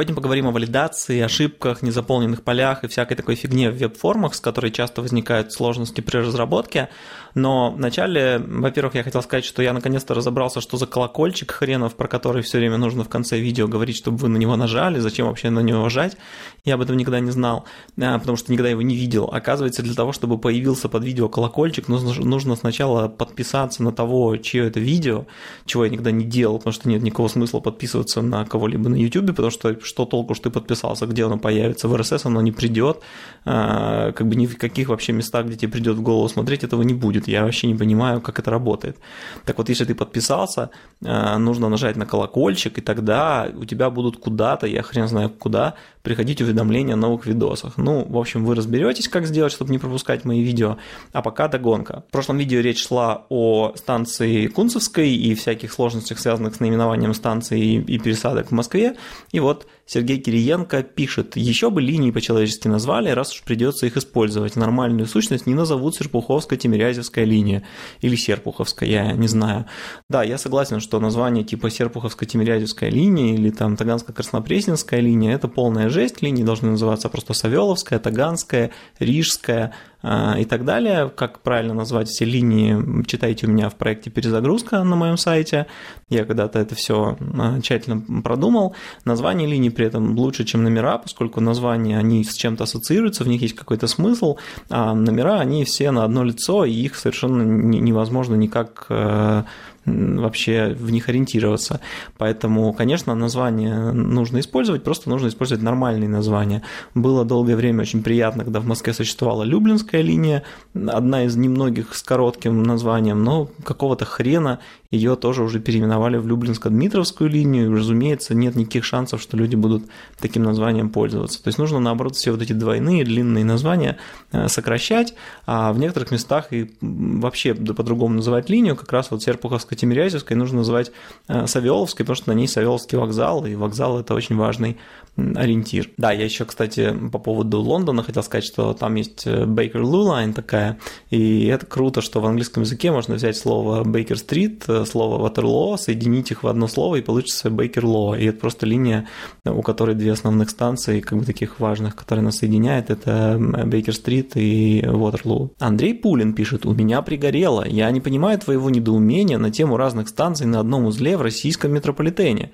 Сегодня поговорим о валидации, ошибках, незаполненных полях и всякой такой фигне в веб-формах, с которой часто возникают сложности при разработке. Но вначале, во-первых, я хотел сказать, что я наконец-то разобрался, что за колокольчик хренов, про который все время нужно в конце видео говорить, чтобы вы на него нажали, зачем вообще на него жать. Я об этом никогда не знал, а, потому что никогда его не видел. Оказывается, для того, чтобы появился под видео колокольчик, нужно, нужно сначала подписаться на того, чье это видео, чего я никогда не делал, потому что нет никакого смысла подписываться на кого-либо на YouTube, потому что что толку, что ты подписался, где оно появится, в RSS оно не придет, а, как бы ни в каких вообще местах, где тебе придет в голову смотреть, этого не будет. Я вообще не понимаю, как это работает. Так вот, если ты подписался, а, нужно нажать на колокольчик, и тогда у тебя будут куда-то, я хрен знаю куда, приходить уведомления о новых видосах. Ну, в общем, вы разберетесь, как сделать, чтобы не пропускать мои видео. А пока догонка. В прошлом видео речь шла о станции Кунцевской и всяких сложностях, связанных с наименованием станции и пересадок в Москве. И вот Сергей Кириенко пишет, еще бы линии по-человечески назвали, раз уж придется их использовать. Нормальную сущность не назовут Серпуховская-Тимирязевская линия или Серпуховская, я не знаю. Да, я согласен, что название типа Серпуховская-Тимирязевская линия или там Таганско-Краснопресненская линия – это полная жесть. Линии должны называться просто Савеловская, Таганская, Рижская, и так далее. Как правильно назвать все линии, читайте у меня в проекте «Перезагрузка» на моем сайте. Я когда-то это все а, тщательно продумал. Название линий при этом лучше, чем номера, поскольку названия, они с чем-то ассоциируются, в них есть какой-то смысл, а номера, они все на одно лицо, и их совершенно невозможно никак э, вообще в них ориентироваться. Поэтому, конечно, название нужно использовать, просто нужно использовать нормальные названия. Было долгое время очень приятно, когда в Москве существовала Люблинская линия, одна из немногих с коротким названием, но какого-то хрена ее тоже уже переименовали в Люблинско-Дмитровскую линию, и, разумеется, нет никаких шансов, что люди будут таким названием пользоваться. То есть нужно, наоборот, все вот эти двойные длинные названия э, сокращать, а в некоторых местах и вообще по-другому называть линию, как раз вот Серпуховско-Тимирязевской нужно называть э, Савеловской, потому что на ней Савеловский вокзал, и вокзал – это очень важный ориентир. Да, я еще, кстати, по поводу Лондона хотел сказать, что там есть э, Baker Lou Line такая, и это круто, что в английском языке можно взять слово Baker Street, слово Waterloo, соединить их в одно слово и получится Law. И это просто линия, у которой две основных станции, как бы таких важных, которые нас соединяет, это Бейкер Стрит и Waterloo. Андрей Пулин пишет, у меня пригорело, я не понимаю твоего недоумения на тему разных станций на одном узле в российском метрополитене.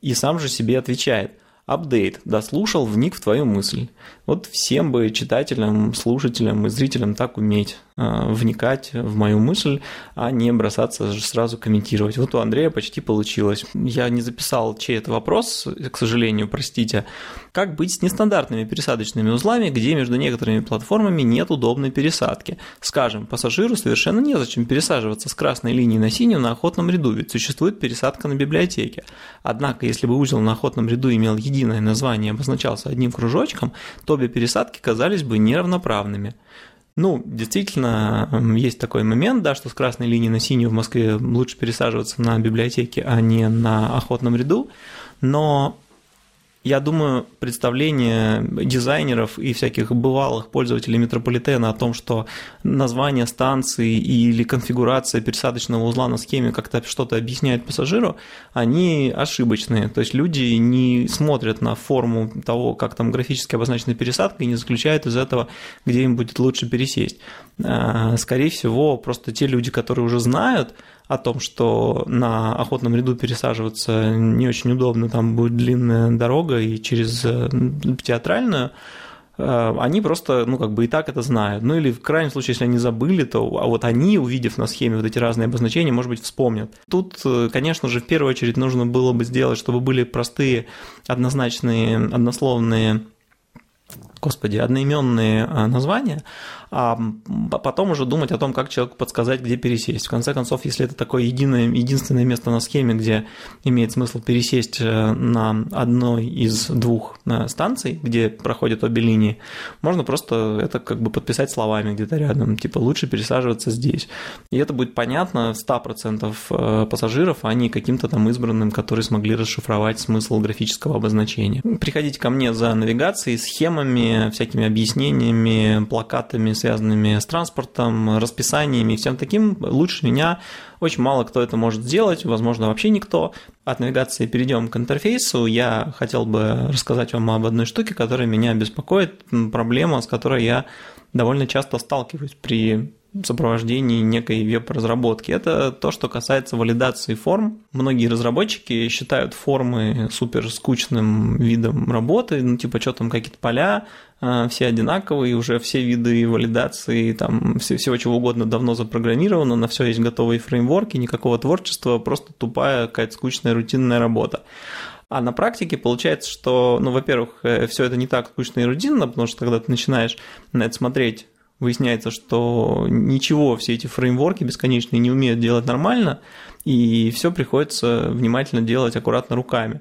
И сам же себе отвечает – Апдейт. Дослушал, вник в твою мысль. Вот всем бы читателям, слушателям и зрителям так уметь э, вникать в мою мысль, а не бросаться сразу комментировать. Вот у Андрея почти получилось. Я не записал, чей это вопрос, к сожалению, простите. Как быть с нестандартными пересадочными узлами, где между некоторыми платформами нет удобной пересадки? Скажем, пассажиру совершенно незачем пересаживаться с красной линии на синюю на охотном ряду, ведь существует пересадка на библиотеке. Однако, если бы узел на охотном ряду имел единое название и обозначался одним кружочком, то обе пересадки казались бы неравноправными. Ну, действительно, есть такой момент, да, что с красной линии на синюю в Москве лучше пересаживаться на библиотеке, а не на охотном ряду, но я думаю, представление дизайнеров и всяких бывалых пользователей метрополитена о том, что название станции или конфигурация пересадочного узла на схеме как-то что-то объясняет пассажиру, они ошибочные. То есть люди не смотрят на форму того, как там графически обозначена пересадка, и не заключают из этого, где им будет лучше пересесть. А, скорее всего, просто те люди, которые уже знают, о том, что на охотном ряду пересаживаться не очень удобно, там будет длинная дорога и через э, театральную, э, они просто, ну, как бы и так это знают. Ну, или в крайнем случае, если они забыли, то а вот они, увидев на схеме вот эти разные обозначения, может быть, вспомнят. Тут, э, конечно же, в первую очередь нужно было бы сделать, чтобы были простые, однозначные, однословные господи, одноименные названия, а потом уже думать о том, как человеку подсказать, где пересесть. В конце концов, если это такое единое, единственное место на схеме, где имеет смысл пересесть э, на одной из двух э, станций, где проходят обе линии, можно просто это как бы подписать словами где-то рядом, типа лучше пересаживаться здесь. И это будет понятно 100% э, пассажиров, а не каким-то там избранным, которые смогли расшифровать смысл графического обозначения. Приходите ко мне за навигацией, схемами, всякими объяснениями, плакатами, связанными с транспортом, расписаниями и всем таким, лучше меня очень мало кто это может сделать, возможно, вообще никто. От навигации перейдем к интерфейсу. Я хотел бы рассказать вам об одной штуке, которая меня беспокоит, проблема, с которой я довольно часто сталкиваюсь при сопровождении некой веб-разработки. Это то, что касается валидации форм. Многие разработчики считают формы супер скучным видом работы, ну типа что там какие-то поля, а, все одинаковые, уже все виды валидации, там все, всего чего угодно давно запрограммировано, на все есть готовые фреймворки, никакого творчества, просто тупая какая-то скучная рутинная работа. А на практике получается, что, ну, во-первых, э, все это не так скучно и рутинно, потому что когда ты начинаешь на это смотреть выясняется, что ничего все эти фреймворки бесконечные не умеют делать нормально, и все приходится внимательно делать аккуратно руками.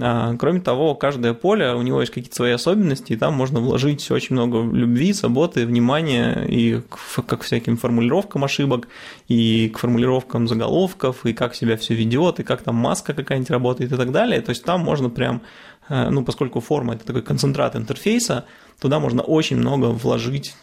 А, кроме того, каждое поле, у него есть какие-то свои особенности, и там можно вложить очень много любви, заботы, внимания и к, как всяким формулировкам ошибок, и к формулировкам заголовков, и как себя все ведет, и как там маска какая-нибудь работает и так далее. То есть там можно прям ну, поскольку форма – это такой концентрат интерфейса, туда можно очень много вложить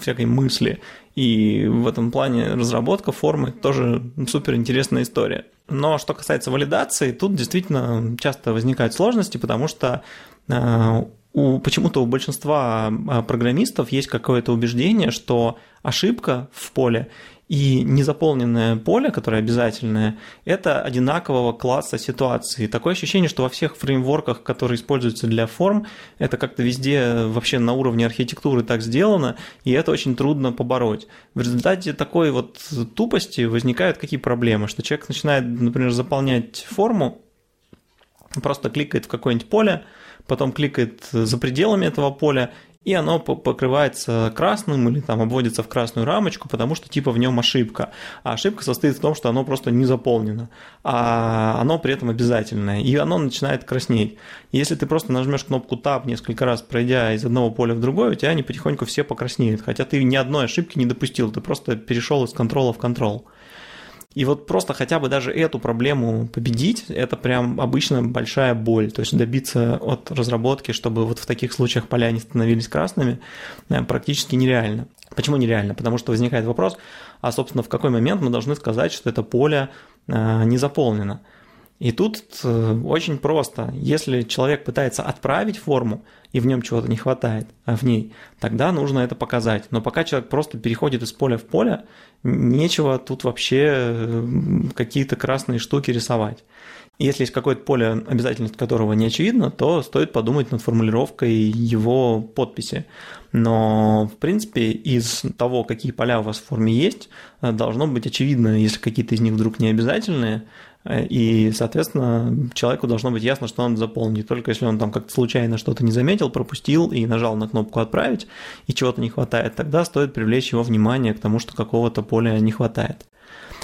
всякой мысли. И в этом плане разработка формы тоже супер интересная история. Но что касается валидации, тут действительно часто возникают сложности, потому что э, у, почему-то у большинства э, программистов есть какое-то убеждение, что ошибка в поле и незаполненное поле, которое обязательное, это одинакового класса ситуации. Такое ощущение, что во всех фреймворках, которые используются для форм, это как-то везде вообще на уровне архитектуры так сделано, и это очень трудно побороть. В результате такой вот тупости возникают какие проблемы, что человек начинает, например, заполнять форму, просто кликает в какое-нибудь поле, потом кликает за пределами этого поля и оно покрывается красным или там обводится в красную рамочку, потому что типа в нем ошибка. А ошибка состоит в том, что оно просто не заполнено, а оно при этом обязательное, и оно начинает краснеть. Если ты просто нажмешь кнопку Tab несколько раз, пройдя из одного поля в другое, у тебя они потихоньку все покраснеют, хотя ты ни одной ошибки не допустил, ты просто перешел из контрола в контрол. И вот просто хотя бы даже эту проблему победить, это прям обычно большая боль. То есть добиться от разработки, чтобы вот в таких случаях поля не становились красными, э, практически нереально. Почему нереально? Потому что возникает вопрос, а собственно в какой момент мы должны сказать, что это поле э, не заполнено. И тут э, очень просто. Если человек пытается отправить форму, и в нем чего-то не хватает, а в ней, тогда нужно это показать. Но пока человек просто переходит из поля в поле, нечего тут вообще какие-то красные штуки рисовать. Если есть какое-то поле, обязательность которого не очевидна, то стоит подумать над формулировкой его подписи. Но, в принципе, из того, какие поля у вас в форме есть, э, должно быть очевидно, если какие-то из них вдруг не обязательные, и, соответственно, человеку должно быть ясно, что он заполнит. Только если он там как-то случайно что-то не заметил, пропустил и нажал на кнопку «Отправить», и чего-то не хватает, тогда стоит привлечь его внимание к тому, что какого-то поля не хватает.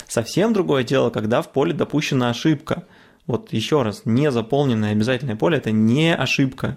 Совсем другое дело, когда в поле допущена ошибка – вот еще раз, незаполненное обязательное поле – это не ошибка.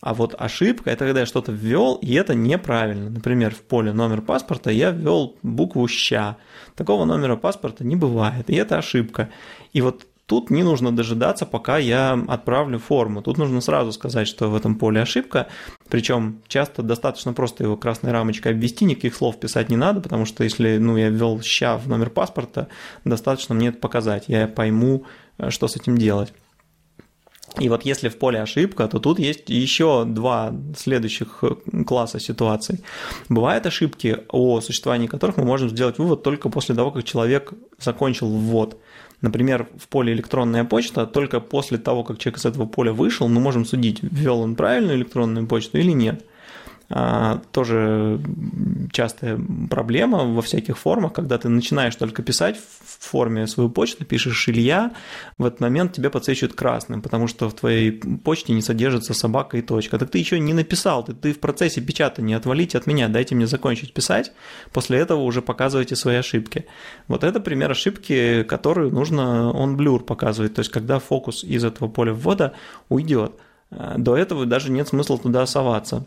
А вот ошибка – это когда я что-то ввел, и это неправильно. Например, в поле номер паспорта я ввел букву «ща». Такого номера паспорта не бывает, и это ошибка. И вот Тут не нужно дожидаться, пока я отправлю форму. Тут нужно сразу сказать, что в этом поле ошибка. Причем часто достаточно просто его красной рамочкой обвести, никаких слов писать не надо, потому что если ну, я ввел ща в номер паспорта, достаточно мне это показать. Я пойму, Э, что с этим делать. И вот если в поле ошибка, то тут есть еще два следующих э, класса ситуаций. Бывают ошибки, о существовании которых мы можем сделать вывод только после того, как человек закончил ввод. Например, в поле электронная почта, только после того, как человек из этого поля вышел, мы можем судить, ввел он правильную электронную почту или нет. А, тоже частая проблема во всяких формах, когда ты начинаешь только писать в форме свою почту, пишешь Илья, в этот момент тебе подсвечивают красным, потому что в твоей почте не содержится собака и точка. Так ты еще не написал, ты, ты в процессе печатания, отвалите от меня, дайте мне закончить писать, после этого уже показывайте свои ошибки. Вот это пример ошибки, которую нужно он блюр показывать, то есть когда фокус из этого поля ввода уйдет. До этого даже нет смысла туда соваться.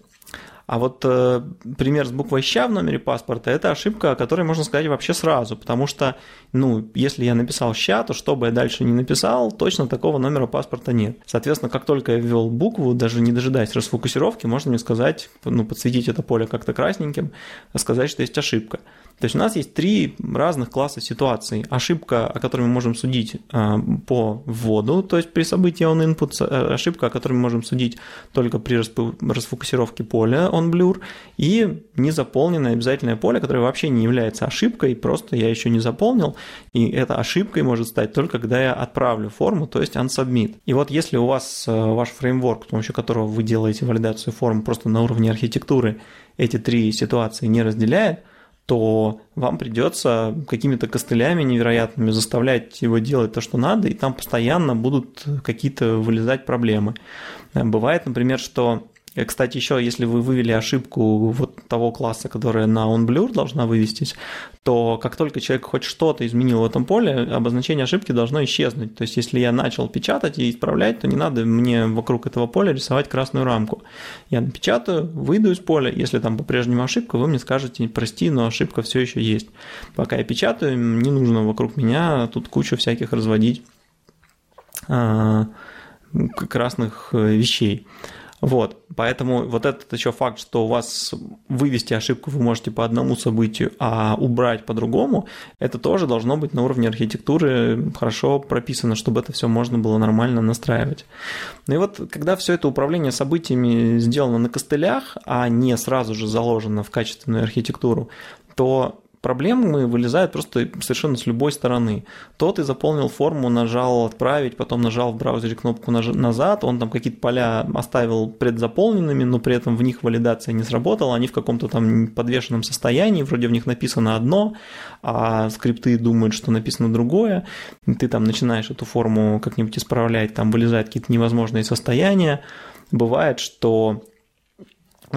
А вот э, пример с буквой «ща» в номере паспорта – это ошибка, о которой можно сказать вообще сразу, потому что, ну, если я написал «ща», то что бы я дальше не написал, точно такого номера паспорта нет. Соответственно, как только я ввел букву, даже не дожидаясь расфокусировки, можно мне сказать, ну, подсветить это поле как-то красненьким, сказать, что есть ошибка. То есть у нас есть три разных класса ситуаций. Ошибка, о которой мы можем судить э, по вводу, то есть при событии on input, э, ошибка, о которой мы можем судить только при расфокусировке поля on blur, и незаполненное обязательное поле, которое вообще не является ошибкой, просто я еще не заполнил, и эта ошибкой может стать только когда я отправлю форму, то есть unsubmit. И вот если у вас э, ваш фреймворк, с помощью которого вы делаете валидацию формы просто на уровне архитектуры, эти три ситуации не разделяет, то вам придется какими-то костылями невероятными заставлять его делать то, что надо, и там постоянно будут какие-то вылезать проблемы. Бывает, например, что кстати, еще если вы вывели ошибку вот того класса, которая на onBlur должна вывестись, то как только человек хоть что-то изменил в этом поле, обозначение ошибки должно исчезнуть. То есть если я начал печатать и исправлять, то не надо мне вокруг этого поля рисовать красную рамку. Я напечатаю, выйду из поля, если там по-прежнему ошибка, вы мне скажете, прости, но ошибка все еще есть. Пока я печатаю, не нужно вокруг меня тут кучу всяких разводить а, красных э, вещей. Вот, поэтому вот этот еще факт, что у вас вывести ошибку вы можете по одному событию, а убрать по другому, это тоже должно быть на уровне архитектуры хорошо прописано, чтобы это все можно было нормально настраивать. Ну и вот, когда все это управление событиями сделано на костылях, а не сразу же заложено в качественную архитектуру, то проблемы вылезают просто совершенно с любой стороны. То ты заполнил форму, нажал «Отправить», потом нажал в браузере кнопку «Назад», он там какие-то поля оставил предзаполненными, но при этом в них валидация не сработала, они в каком-то там подвешенном состоянии, вроде в них написано одно, а скрипты думают, что написано другое, ты там начинаешь эту форму как-нибудь исправлять, там вылезают какие-то невозможные состояния. Бывает, что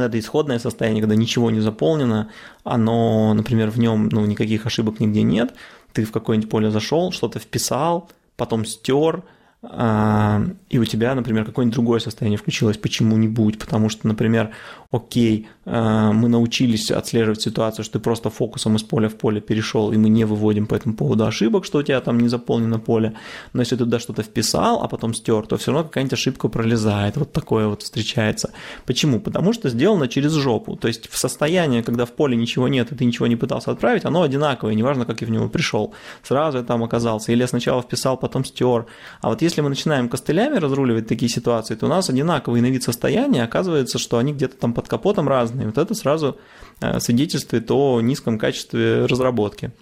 это исходное состояние, когда ничего не заполнено, оно, например, в нем ну, никаких ошибок нигде нет, ты в какое-нибудь поле зашел, что-то вписал, потом стер, и у тебя, например, какое-нибудь другое состояние включилось почему-нибудь, потому что, например, окей, а, мы научились отслеживать ситуацию, что ты просто фокусом из поля в поле перешел, и мы не выводим по этому поводу ошибок, что у тебя там не заполнено поле, но если ты туда что-то вписал, а потом стер, то все равно какая-нибудь ошибка пролезает, вот такое вот встречается. Почему? Потому что сделано через жопу, то есть в состоянии, когда в поле ничего нет, и ты ничего не пытался отправить, оно одинаковое, неважно, как я в него пришел, сразу я там оказался, или я сначала вписал, потом стер, а вот если мы начинаем костылями разруливать такие ситуации, то у нас одинаковый на вид состояния, оказывается, что они где-то там под капотом разные. Вот это сразу э, свидетельствует о низком качестве разработки.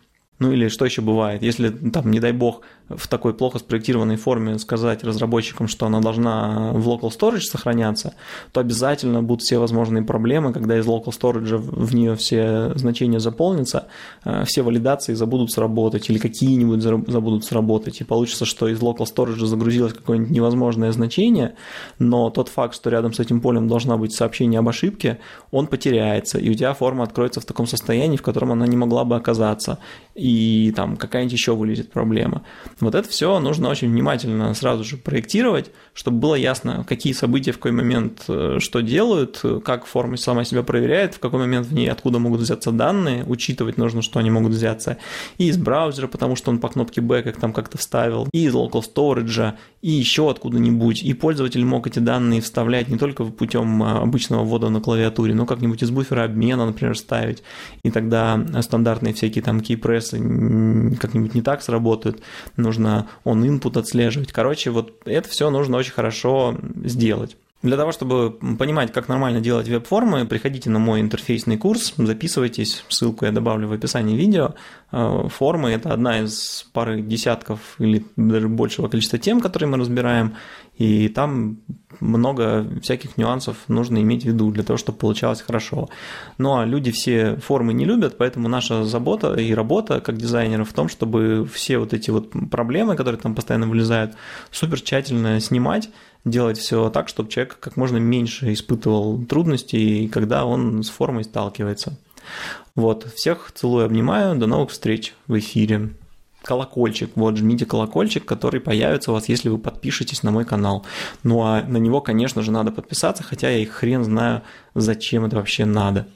Ну или что еще бывает, если там, не дай бог, в такой плохо спроектированной форме сказать разработчикам, что она должна в local storage сохраняться, то обязательно будут все возможные проблемы, когда из local storage в нее все значения заполнятся, э, все валидации забудут сработать или какие-нибудь забудут сработать, и получится, что из local storage загрузилось какое-нибудь невозможное значение, но тот факт, что рядом с этим полем должна быть сообщение об ошибке, он потеряется, и у тебя форма откроется в таком состоянии, в котором она не могла бы оказаться, и там какая-нибудь еще вылезет проблема. Вот это все нужно очень внимательно сразу же проектировать, чтобы было ясно, какие события в какой момент э, что делают, как форма сама себя проверяет, в какой момент в ней откуда могут взяться данные, учитывать нужно, что они могут взяться и из браузера, потому что он по кнопке back их там как-то вставил, и из local storage, и еще откуда-нибудь. И пользователь мог эти данные вставлять не только путем э, обычного ввода на клавиатуре, но как-нибудь из буфера обмена, например, ставить. И тогда стандартные всякие там кейпрессы как-нибудь не так сработают нужно он input отслеживать. Короче, вот это все нужно очень хорошо сделать. Для того, чтобы понимать, как нормально делать веб-формы, приходите на мой интерфейсный курс, записывайтесь, ссылку я добавлю в описании видео. Э, формы – это одна из пары десятков или даже большего количества тем, которые мы разбираем, и там много всяких нюансов нужно иметь в виду для того, чтобы получалось хорошо. Ну а люди все формы не любят, поэтому наша забота и работа как дизайнеров в том, чтобы все вот эти вот проблемы, которые там постоянно вылезают, супер тщательно снимать, делать все так, чтобы человек как можно меньше испытывал трудностей, когда он с формой сталкивается. Вот, всех целую, обнимаю, до новых встреч в эфире. Колокольчик. Вот, жмите колокольчик, который появится у вас, если вы подпишетесь на мой канал. Ну а на него, конечно же, надо подписаться, хотя я и хрен знаю, зачем это вообще надо.